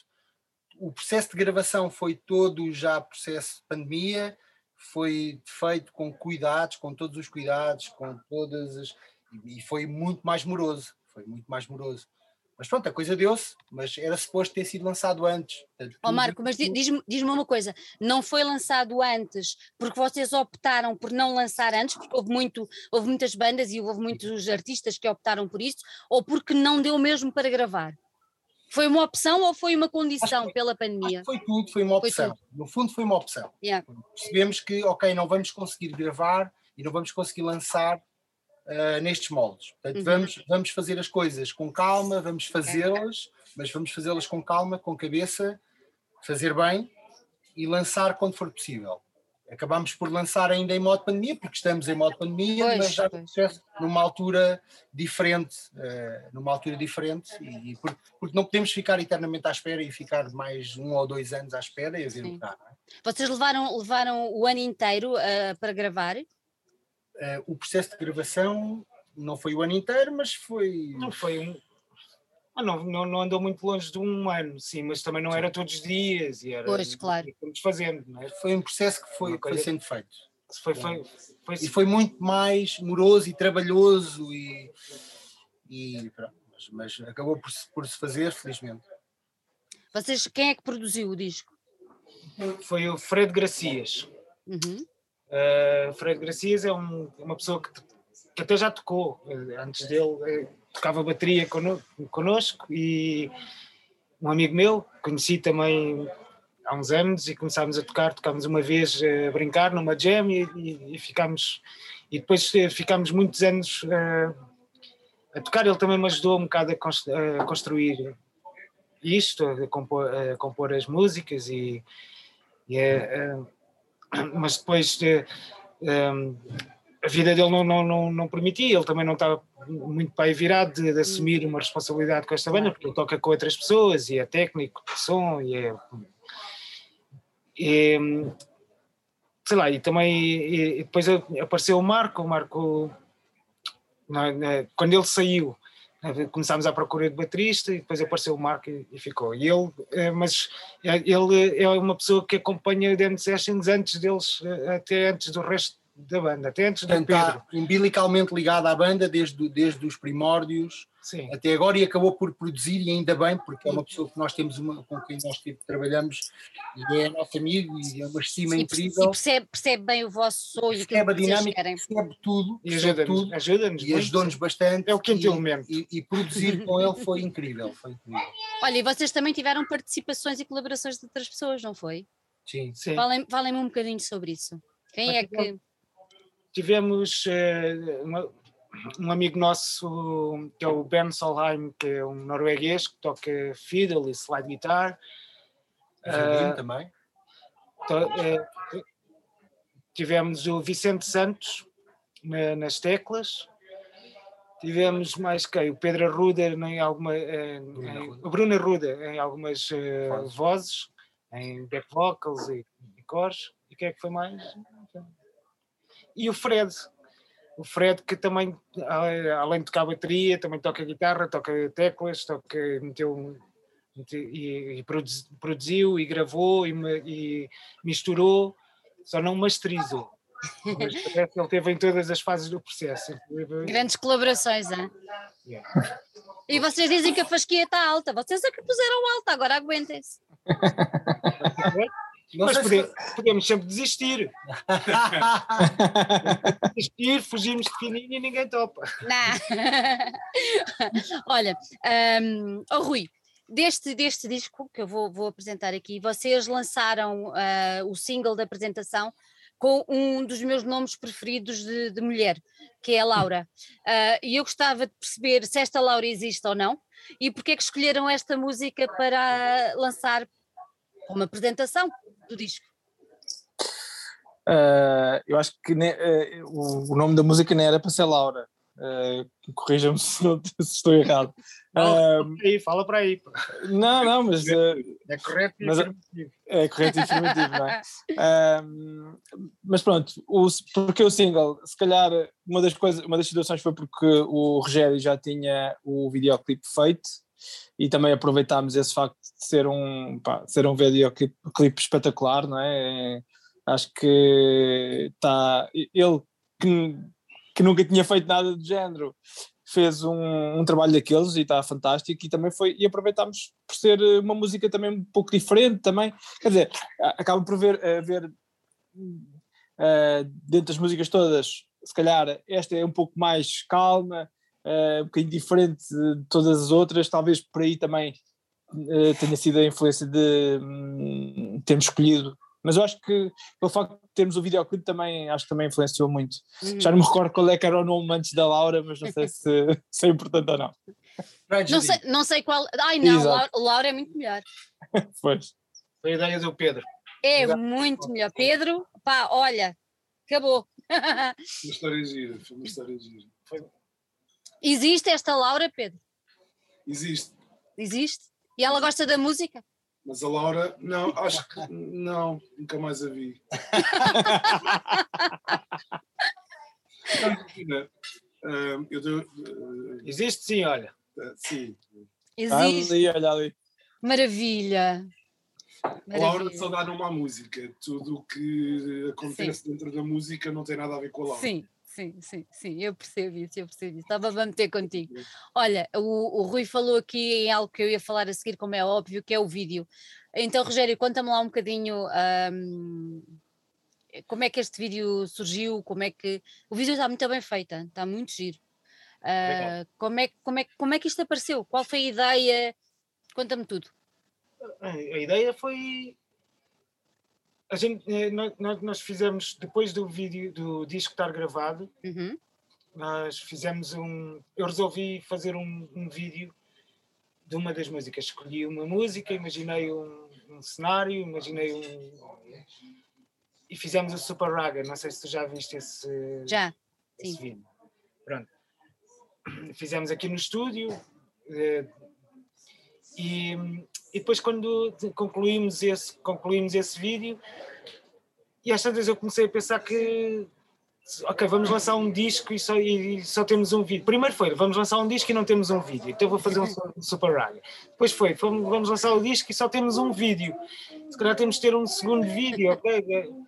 o processo de gravação foi todo já processo de pandemia, foi feito com cuidados, com todos os cuidados, com todas as. e foi muito mais moroso. Foi muito mais moroso. Mas pronto, a coisa deu-se, mas era suposto ter sido lançado antes. Ó oh, Marco, mas diz-me diz uma coisa, não foi lançado antes porque vocês optaram por não lançar antes, porque houve, muito, houve muitas bandas e houve muitos artistas que optaram por isso, ou porque não deu mesmo para gravar? Foi uma opção ou foi uma condição foi, pela pandemia? foi tudo, foi uma opção. Foi no fundo foi uma opção. Yeah. Percebemos que, ok, não vamos conseguir gravar e não vamos conseguir lançar uh, nestes moldes. Portanto, uhum. vamos, vamos fazer as coisas com calma, vamos fazê-las, mas vamos fazê-las com calma, com cabeça, fazer bem e lançar quando for possível. Acabámos por lançar ainda em modo pandemia, porque estamos em modo pandemia, pois, mas já pois. numa altura diferente, uh, numa altura diferente, e, e porque, porque, não podemos ficar eternamente à espera e ficar mais um ou dois anos à espera e a ver o que dá. É? Vocês levaram, levaram o ano inteiro uh, para gravar? Uh, o processo de gravação não foi o ano inteiro, mas foi. Não foi um. Ah, não, não, não andou muito longe de um ano, sim, mas também não era todos os dias. E era, pois, claro. Estamos fazendo, não é? Foi um processo que foi, foi sendo feito. Foi, foi, foi, e foi muito mais moroso e trabalhoso e, e mas, mas acabou por, por se fazer, felizmente. Vocês, quem é que produziu o disco? Foi o Fred Gracias. Uhum. Uh, Fred Gracias é um, uma pessoa que, que, até já tocou. Antes dele, eh, tocava bateria connosco e um amigo meu, conheci também há uns anos e começámos a tocar, tocámos uma vez a brincar numa jam e, e, e ficámos e depois ficámos muitos anos uh, a tocar, ele também me ajudou um bocado a, a construir isto, a compor, a compor, as músicas e, e uh, mas depois uh, a vida dele não, não, não, não, permitia, ele também não estava muito aí virado de, de, assumir uma responsabilidade com esta banda, porque ele toca com outras pessoas e é técnico de som e é. E, sei lá, e também e depois apareceu o Marco, o Marco, quando ele saiu, começámos à procura de baterista e depois apareceu o Marco e, e, ficou. E ele, eh, mas eh, ele é uma pessoa que acompanha o Dance Sessions antes deles, eh, até antes do resto da banda, até antes do Pedro. Está umbilicalmente ligado à banda desde, desde os primórdios Sim. até agora e acabou por produzir e ainda bem, porque é uma pessoa que nós temos uma, com quem nós trabalhamos e é nosso amigo e é uma estima Sim, incrível. E percebe, percebe bem o vosso sonho. Percebe a dinâmica, percebe tudo. E ajuda-nos ajuda e ajudou-nos bastante. É o quinto e, elemento. E, e, produzir com ele foi incrível, foi incrível. Olha, e vocês também tiveram participações e colaborações de outras pessoas, não foi? Sim. Sim. Falem-me falem um bocadinho sobre isso. Quem Mas, é que tivemos uh, uma, um amigo nosso que é o Ben Solheim, que é um norueguês que toca fiddle e slide guitar. Uh, também. To, uh, tivemos o Vicente Santos na, nas teclas. Tivemos mais quem? O Pedro Arruda em alguma. Em, o Bruno Arruda em algumas uh, vozes, em back vocals e, e cores. E o que é que foi mais? E o Fred. O Fred que também, além de tocar bateria, também toca guitarra, toca teclas, toca, meteu, meteu e, e, produziu e gravou e, e misturou, só não masterizou. Mas parece que ele teve em todas as fases do processo. Grandes colaborações, hein? Yeah. E vocês dizem que a fasquia está alta. Vocês é que puseram alta, agora aguentem-se. Mas podemos, podemos, sempre desistir. desistir, fugirmos de fininho e ninguém topa. Não. Olha, um, oh Rui, deste, deste disco que eu vou, vou apresentar aqui, vocês lançaram uh, o single da apresentação com um dos meus nomes preferidos de, de mulher, que é a Laura. Uh, e eu gostava de perceber se esta Laura existe ou não e porque é que escolheram esta música para lançar uma apresentação do disco? Uh, eu acho que ne, uh, o, o, nome da música nem era para ser Laura. Uh, Corrija-me se, se, estou errado. Uh, aí, fala para aí. Não, não, mas. é correto e mas, afirmativo. É correto e afirmativo, não é? mas pronto, o, porque o single, se calhar uma das coisas, uma das situações foi porque o Rogério já tinha o videoclipe feito e também aproveitámos esse facto de ser um, pá, ser um videoclipe espetacular, não é? é acho que está. Ele que, que nunca tinha feito nada do género fez um, um trabalho daqueles e está fantástico e também foi e aproveitámos por ser uma música também um pouco diferente também quer dizer acaba por ver, uh, ver uh, dentro das músicas todas se calhar esta é um pouco mais calma uh, um bocadinho diferente de todas as outras, talvez por aí também uh, tenha sido a influência de um, termos escolhido. Mas eu acho que pelo facto de termos o videoclipe também acho que também influenciou muito. Uhum. Já não me recordo qual é que era o nome antes da Laura, mas não sei se, se é importante ou não. Não sei, não sei qual. Ai não, Laura, Laura, é muito melhor. pois. Foi a ideia do Pedro. É Exato. muito melhor. Pedro, pá, olha, acabou. Uma história gira, foi uma história gira. Foi, Existe esta Laura, Pedro? Existe. Existe? E ela gosta da música? Mas a Laura, não, acho que não, nunca mais a vi. uh, eu dou, uh, Existe sim, olha. Uh, sim. Existe. Ali, olha ali. Maravilha. A Laura só dá numa música. Tudo o que acontece sim. dentro da música não tem nada a ver com a Laura. Sim, sim, sim, sim, eu percebo isso, eu percebo isso. Estava a meter contigo. Olha, o, o Rui falou aqui em algo que eu ia falar a seguir, como é óbvio, que é o vídeo. Então, Rogério, conta-me lá um bocadinho um, como é que este vídeo surgiu, como é que. O vídeo está muito bem feito, está muito giro. Uh, como, é, como, é, como é que isto apareceu? Qual foi a ideia? Conta-me tudo. A ideia foi a gente, eh, nós, nós fizemos, depois do vídeo, do disco estar gravado, uhum. nós fizemos um. Eu resolvi fazer um, um, vídeo de uma das músicas. Escolhi uma música, imaginei um, um cenário, imaginei um. E fizemos o Super Raga. Não sei se tu já viste esse, já. esse Sim. vídeo. Pronto. Fizemos aqui no estúdio. E, e depois quando concluímos esse, concluímos esse vídeo, e às tantas eu comecei a pensar que ok, vamos lançar um disco e só, e só, temos um vídeo. Primeiro foi, vamos lançar um disco e não temos um vídeo, então vou fazer um Super Raga. Depois foi, vamos lançar o disco e só temos um vídeo. Se calhar temos de ter um segundo vídeo, ok?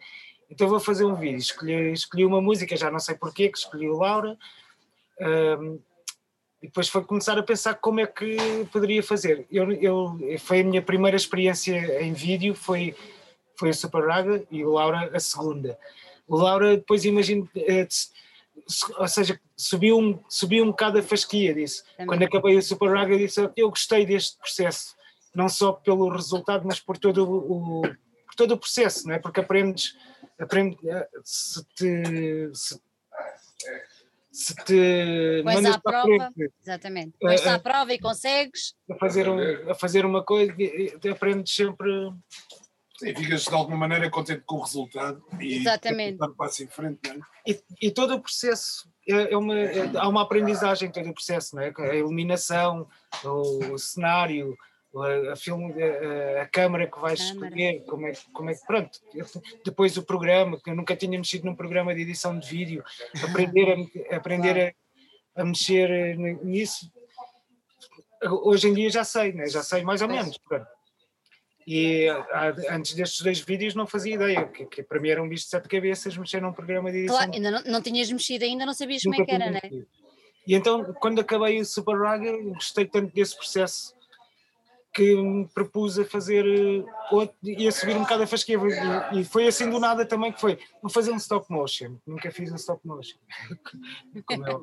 Então vou fazer um vídeo. Escolhi, escolhi uma música, já não sei porquê, que escolhi o Laura. Um, e depois foi começar a pensar como é que poderia fazer. Eu, eu, foi a minha primeira experiência em vídeo, foi, foi a Super Raga e o Laura a segunda. O Laura depois imagino, eh, ou seja, subiu um, subiu um bocado a fasquia disso. Quando acabei a Super Raga disse, eu gostei deste processo, não só pelo resultado, mas por todo o, por todo o processo, não é? Porque aprendes, aprendes eh, se te, se se te Pões à prova, frente, exatamente, eh, pões à uh, prova e consegues a fazer, um, a fazer uma coisa, aprendes sempre. Sim, ficas de alguma maneira contente com o resultado e Exatamente. dar passo em frente. Não é? e, e todo o processo é, é uma, é, há uma aprendizagem todo o processo, não é? A iluminação, o cenário, a, filme, a, a câmara que vais escolher, como é, como é que, pronto, depois o programa, que eu nunca tinha mexido num programa de edição de vídeo, aprender a, aprender a, a mexer nisso, hoje em dia já sei, né? já sei mais ou menos, pronto. E antes destes dois vídeos não fazia ideia, que, que para mim era um bicho de sete cabeças mexer num programa de edição. Claro, ainda não, não tinhas mexido ainda, não sabias Nunca como é que era, né? E então, quando acabei o Super Raga, gostei tanto desse processo que me propus a fazer eh, outro, e a subir um bocado a fasquia. E, e, foi assim do nada também que foi. Vou fazer um stop motion. Nunca fiz um stop motion. Como é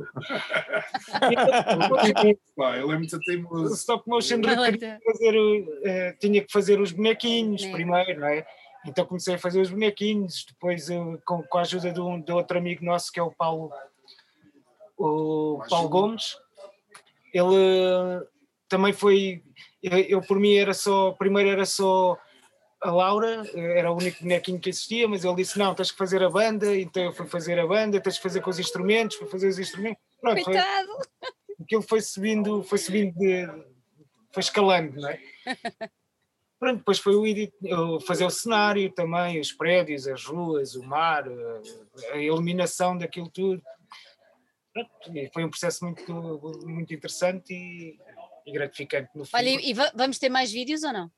ele é muito teimoso stop motion fazer, uh, tinha que fazer os bonequinhos é. primeiro não é? Então comecei a fazer os bonequinhos depois uh, com, com a ajuda de, um, de outro amigo nosso que é o Paulo o Paulo Gomes. Ele também foi eu, eu, por mim era só, primeiro era só a Laura, era o único bonequinho que existia, mas ele disse: Não, tens que fazer a banda, então eu fui fazer a banda, tens que fazer com os instrumentos, fui fazer os instrumentos. Pronto, Coitado! Foi, aquilo foi subindo, foi subindo, de, foi escalando, não é? Pronto, depois foi o edit, fazer o cenário também, os prédios, as ruas, o mar, a iluminação daquilo tudo. Pronto, foi um processo muito, muito interessante e e gratificante no fim. Olha, e vamos ter mais vídeos ou não?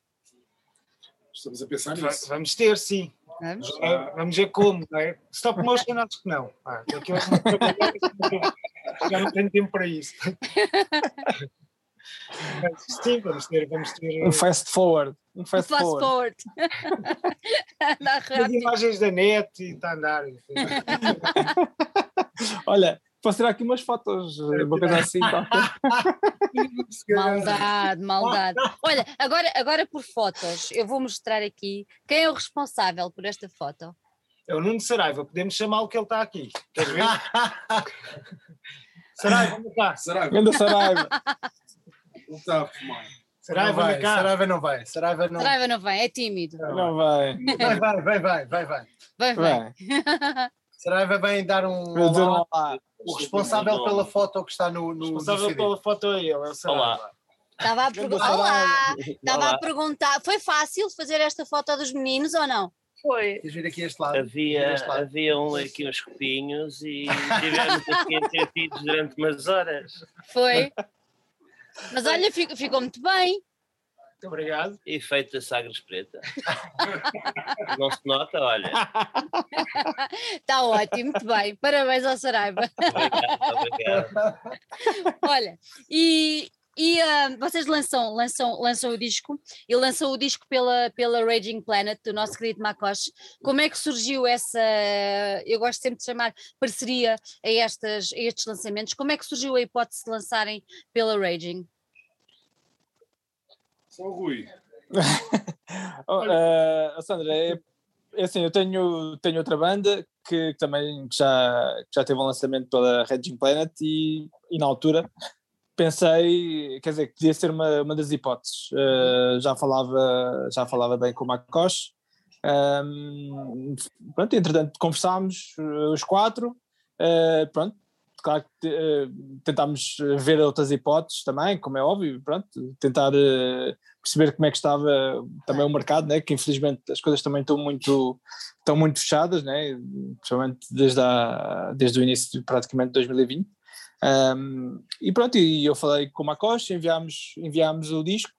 Estamos a pensar nisso. Vamos ter, sim. Vamos, uh, vamos ver como, não é? Stop motion acho que não. Ah, já não tenho tempo para isso. Mas, sim, vamos ter, vamos ter. Um fast forward. Um fast, fast forward. forward. As imagens da net e está a andar. Olha, Posso tirar aqui umas fotos, uma coisa assim. Tá? maldade, maldade. Olha, agora, agora por fotos, eu vou mostrar aqui quem é o responsável por esta foto. É o Nuno Saraiva, podemos chamá-lo que ele está aqui. Queres ver? Saraiva, vamos cá. Saraiva. Anda Saraiva. Ele está a fumar. Saraiva, não vai, Saraiva não vai. Saraiva não... Saraiva não vai, é tímido. Não, não vai. Vai, vai, vai, vai, vai. Vai, vai. vai. Saraiva vem dar um olá. O responsável pela foto que está no. no o responsável pela foto é ele, é o Saraiva. Estava a, pergu Olá. Estava a perguntar, foi fácil fazer esta foto dos meninos ou não? Foi. Queres vir aqui este lado? Havia, este lado. havia um aqui uns copinhos e tivemos aqui entretidos durante umas horas. Foi. Mas olha, ficou, ficou muito bem. Muito obrigado. Efeito da Sagres Preta. Não se nota, olha. Está ótimo, muito bem. Parabéns ao Saraiva. Obrigado, obrigado. Olha, e, e ah, vocês lançam, lançam, lançam o disco e lançam o disco pela, pela Raging Planet, do nosso querido Makosh. Como é que surgiu essa, eu gosto sempre de chamar parceria a, estas, a estes lançamentos, como é que surgiu a hipótese de lançarem pela Raging? Só o Rui. Eh, Sandra, é, é assim, eu tenho, tenho outra banda que, que também já, já teve um lançamento pela Raging Planet e, e na altura pensei, quer dizer, que podia ser uma, uma das hipóteses. Eh, já, falava, já falava bem com o Macoche. Um, pronto, entretanto conversámos eh, os quatro, eh, pronto, claro que eh, tentámos ver outras hipóteses também, como é óbvio, pronto, tentar eh, perceber como é que estava também o mercado, né, que infelizmente as coisas também estão muito, estão muito fechadas, né, principalmente desde, a, desde o início praticamente de 2020. Um, e pronto, e eu falei com o Macoche, enviámos, enviámos o disco,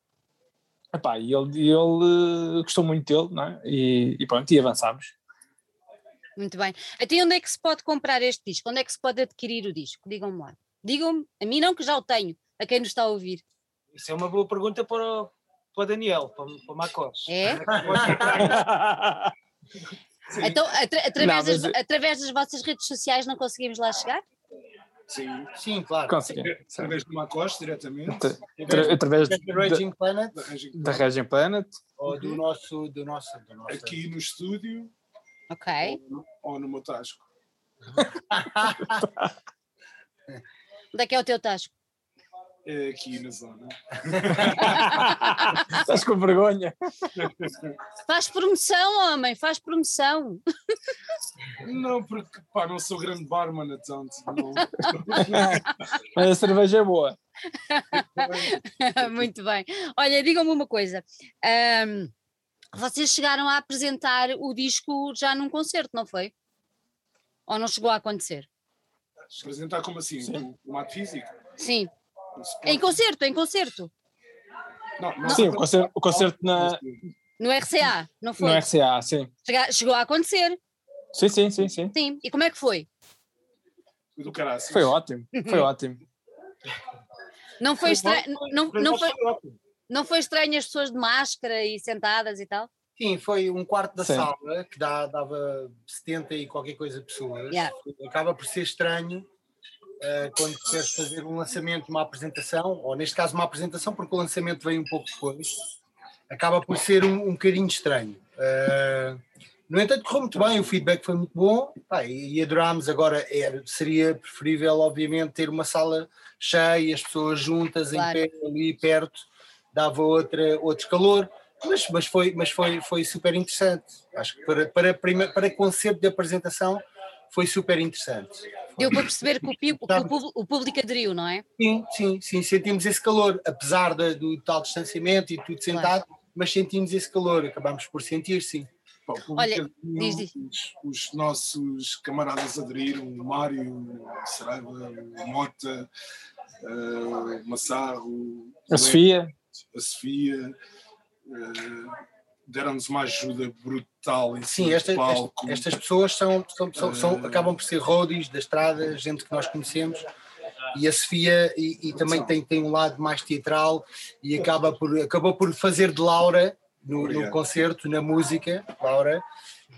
Epá, e ele, ele eh, gostou muito dele, não é? e, e pronto, e avançámos. Muito bem. Até onde é que se pode comprar este disco? Onde é que se pode adquirir o disco? Digam-me lá. Digam-me, a mim não, que já o tenho, a quem nos está a ouvir. Isso é uma boa pergunta para o, para o Daniel, para, o- para o Macos. É? Então, atra- através, Não, mas- das, através das vossas redes sociais não conseguimos lá chegar? Sim. Sim, claro. Consegui. Através do Macoste, diretamente. Atra- atra- Através Da Raging Planet Da Raging da Raging Planet. ou do nosso, do nosso, do nosso Aqui no estúdio Ok. ou no, ou no meu tasco. Onde é que é o teu tasco? É aqui na zona. Estás com vergonha. Faz promoção, homem, faz promoção. Não, porque pá, não sou grande barman, então. Não. Mas a cerveja é boa. Muito bem. Olha, digam-me uma coisa. ahm, vocês chegaram a apresentar o disco já num concerto, não foi? Ou não chegou a acontecer? Apresentar como assim? Sim. O mato físico? Sim. Em concerto, em concerto. Não, não. Sim, o concerto, o concerto na, No RCA, não foi? no RCA, sim. Chega- Chegou a acontecer, Sim, sim, sim, sim. sim. E como é que foi? Do caraças. Foi ótimo, foi ótimo. Não foi, Foi estra... bom, não, não, foi, foi ótimo. Não foi estranho as pessoas de máscara e sentadas e tal? Sim, foi um quarto da Sim. sala que dá, dava 70 e qualquer coisa pessoas. Yeah. Acaba por ser estranho eh, quando queres fazer um lançamento, uma apresentação, ou neste caso uma apresentação, porque o lançamento vem um pouco depois, acaba por ser um, um bocadinho estranho. Eh, no entanto, correu muito bem, o feedback foi muito bom pá, e, e adorámos. Agora era, seria preferível, obviamente, ter uma sala cheia, as pessoas juntas Claro. em pé, ali perto, dava outra, outro calor. Mas, mas, foi, mas foi, foi super interessante. Acho que para, para, prima, para conceito de apresentação foi super interessante. Deu para perceber que o, que o o público aderiu, não é? Sim, sim, sim, sentimos esse calor, apesar da- do tal distanciamento e tudo sentado, mas sentimos esse calor, acabamos por sentir, sim. Público Olha, aderiu, diz, diz. Os, os nossos camaradas aderiram, o Mário, o Saraiva, o Mota, eh, o Massarro, o A Sofia, a Sofia, eh, deram-nos uma ajuda brutal em Sim, esta- palco. Estas pessoas são, são, são, são- Eh. acabam por ser roadies da estrada, gente que nós conhecemos, e a Sofia e, e também tem, tem um lado mais teatral e acaba por, acabou por fazer de Laura no, no concerto, na música, Laura,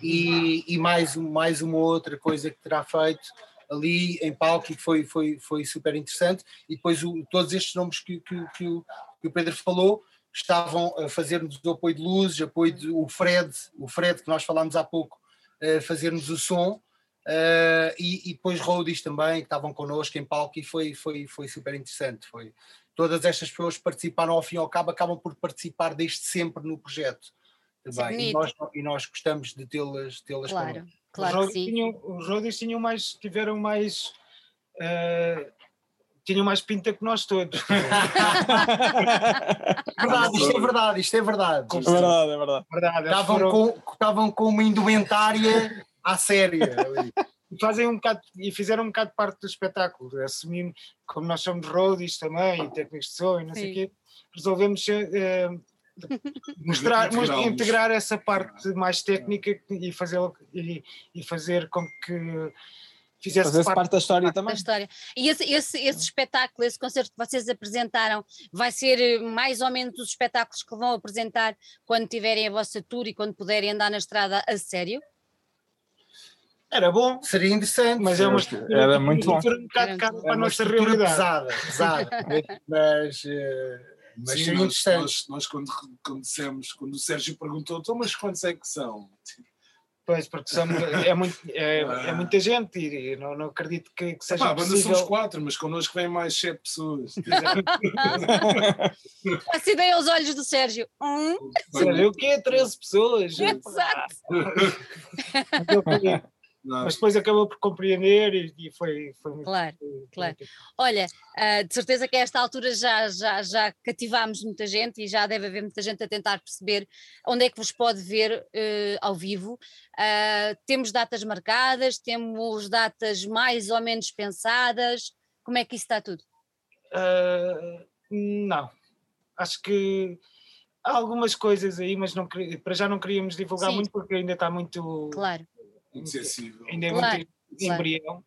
e, e mais, mais uma outra coisa que terá feito ali em palco e que foi, foi, foi super interessante. E depois o- todos estes nomes que, que, que o, que o Pedro falou estavam a fazer-nos o apoio de luzes, apoio de, o Fred, o Fred que nós falámos há pouco, a fazer-nos o som. eh, e, e depois roadies também que estavam connosco em palco e foi, foi, foi super interessante. Foi, todas estas pessoas participaram ao fim e ao cabo, acabam por participar desde sempre no projeto. Isso é Também. E, nós, e nós gostamos de tê-las tê-las Claro, connosco. claro os que sim. Tinham, os roadies tinham mais, tiveram mais. eh, tinham mais pinta que nós todos. Verdade, isto é verdade, isto é verdade. é verdade, é verdade. Verdade, Estavam foram- com, estavam com uma indumentária à séria. ali. fazem um bocado e fizeram um bocado parte do espetáculo, assumindo, como nós somos roadies também, e técnicos de som e não sei Sim. o quê, resolvemos eh, mostrar, mostrar integrar essa parte mais técnica e fazer, e, e fazer com que fizesse parte, parte, da história também. Da história. E esse, esse, esse espetáculo, esse concerto que vocês apresentaram, vai ser eh, mais ou menos os espetáculos que vão apresentar quando tiverem a vossa tour e quando puderem andar na estrada a sério? Era bom. Seria interessante. Mas é uma era muito bom. um bocado para a nossa realidade. Pesada, pesada. mas. Uh, mas Sim, nós, nós, nós, quando, quando dissemos, quando o Sérgio perguntou, então, mas quantos é que são? Pois, porque somos, é, muito, é, é, muita gente e não, não acredito que, que seja Epá, possível. Somos quatro, mas connosco vêm mais sete pessoas. Faço ideia aos olhos do Sérgio. Hum? Sérgio, o quê? 13 pessoas? Exato. Mas depois acabou por compreender e, e foi, foi muito. Claro, foi, claro. Muito... Olha, uh, de certeza que a esta altura já, já, já cativámos muita gente e já deve haver muita gente a tentar perceber onde é que vos pode ver uh, ao vivo. Uh, temos datas marcadas, temos datas mais ou menos pensadas. Como é que isso está tudo? não, acho que há algumas coisas aí, mas não, para já não queríamos divulgar Sim. muito porque ainda está muito. Claro muito sensível. Ainda é claro, muito claro. embrião.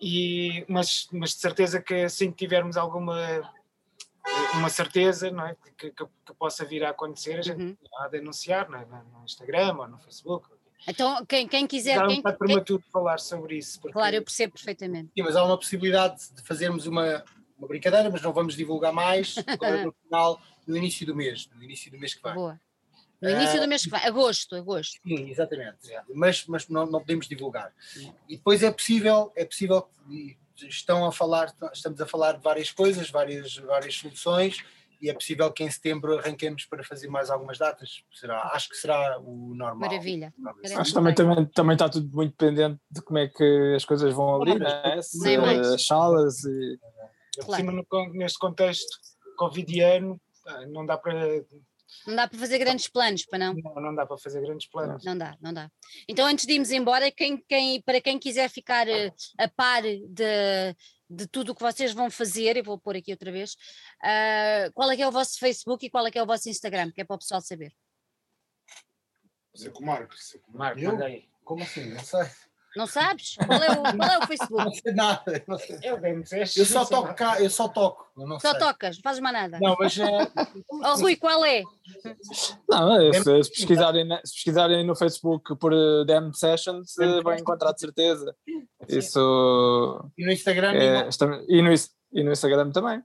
E, mas, mas de certeza que assim tivermos alguma uma certeza não é? que, que, que possa vir a acontecer, a gente uhum. a denunciar é? no Instagram ou no Facebook. Então, quem, quem quiser. Dá um quem, prematuro quem... falar sobre isso. Porque... Claro, eu percebo perfeitamente. Sim, mas há uma possibilidade de fazermos uma, uma brincadeira, mas não vamos divulgar mais agora no final, no início do mês, no início do mês que vai. Boa. No início uh, do mês que vem, agosto, agosto. Sim, exatamente. Mas, mas não, não podemos divulgar. E depois é possível, é possível, estão a falar, estamos a falar de várias coisas, várias, várias soluções, e é possível que em setembro arranquemos para fazer mais algumas datas. Será, acho que será o normal. Maravilha. Acho que também, também, também está tudo muito dependente de como é que as coisas vão abrir, né? Se, as salas e. Claro. neste contexto covidiano, não dá para não dá para fazer grandes planos, para não? Não, não dá para fazer grandes planos. Não dá, não dá. Então, antes de irmos embora, quem, quem, para quem quiser ficar uh, a par de, de tudo o que vocês vão fazer, eu vou pôr aqui outra vez, uh, qual é que é o vosso Facebook e qual é que é o vosso Instagram, que é para o pessoal saber. É o Marco. O Marco, eu? Como assim? Não sei. Não sabes? Qual é o, qual é o Facebook? Não sei nada. Não sei. Eu, bem, eu só toco cá, eu só toco. Eu só sei. tocas, não fazes mais nada. Não, mas é. Oh, Rui, qual é? Não, é, se, se, pesquisarem, se pesquisarem no Facebook por uh, Damn Sessions, uh, vão encontrar de certeza. Isso. E no Instagram? É, e, no, e no Instagram também.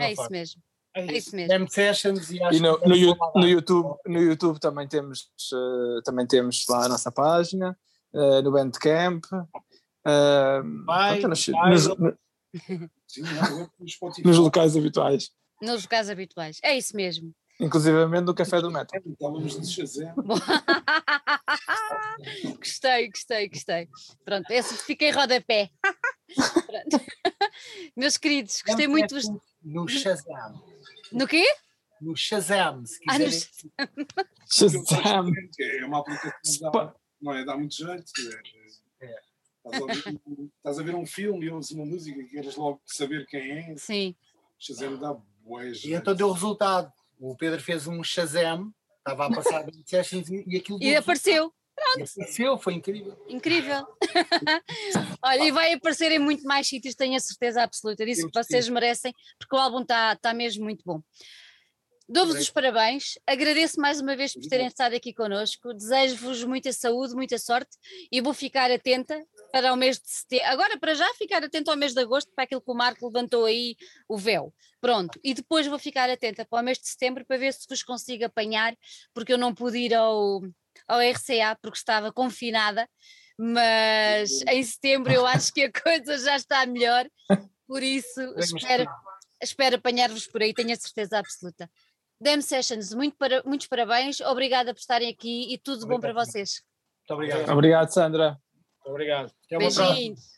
É isso mesmo. É isso mesmo. Damn Sessions e, e no, no, no, YouTube, no YouTube também temos, uh, também temos lá a nossa página uh, no Bandcamp. Uh, vai, nos, vai, nos, nos, locais habituais. Nos locais habituais, é isso mesmo. Inclusivamente no Café do Metal. gostei, gostei, gostei. Pronto, esse fica em rodapé. Meus queridos, gostei muito. No Shazam. No quê? No Shazam, se quiserem. Ah, no... Shazam. É uma aplicação não é? Dá muito jeito. É, é. Estás, a ver, estás, a ver, um filme e ouves uma música e queres logo saber quem é. Sim. Shazam dá bué E então deu resultado. O Pedro fez um Shazam, estava a passar sessions e aquilo. E apareceu. Pronto. E apareceu, foi incrível. Incrível. Olha, e vai aparecer em muito mais sítios, tenho a certeza absoluta disso, que vocês merecem, porque o álbum está tá mesmo muito bom. Dou-vos os parabéns, agradeço mais uma vez por terem estado aqui connosco, desejo-vos muita saúde, muita sorte e vou ficar atenta para o mês de setembro. Agora, para já, ficar atento ao mês de agosto, para aquilo que o Marco levantou aí o véu. Pronto, e depois vou ficar atenta para o mês de setembro para ver se vos consigo apanhar, porque eu não pude ir ao, ao RCA porque estava confinada, mas em setembro eu acho que a coisa já está melhor, por isso espero, espero apanhar-vos por aí, tenho a certeza absoluta. Dem Sessions, muito para, muitos parabéns, obrigada por estarem aqui e tudo obrigado. bom para vocês. Muito obrigado. Obrigado, Sandra. Muito obrigado. Até uma Beijinhos.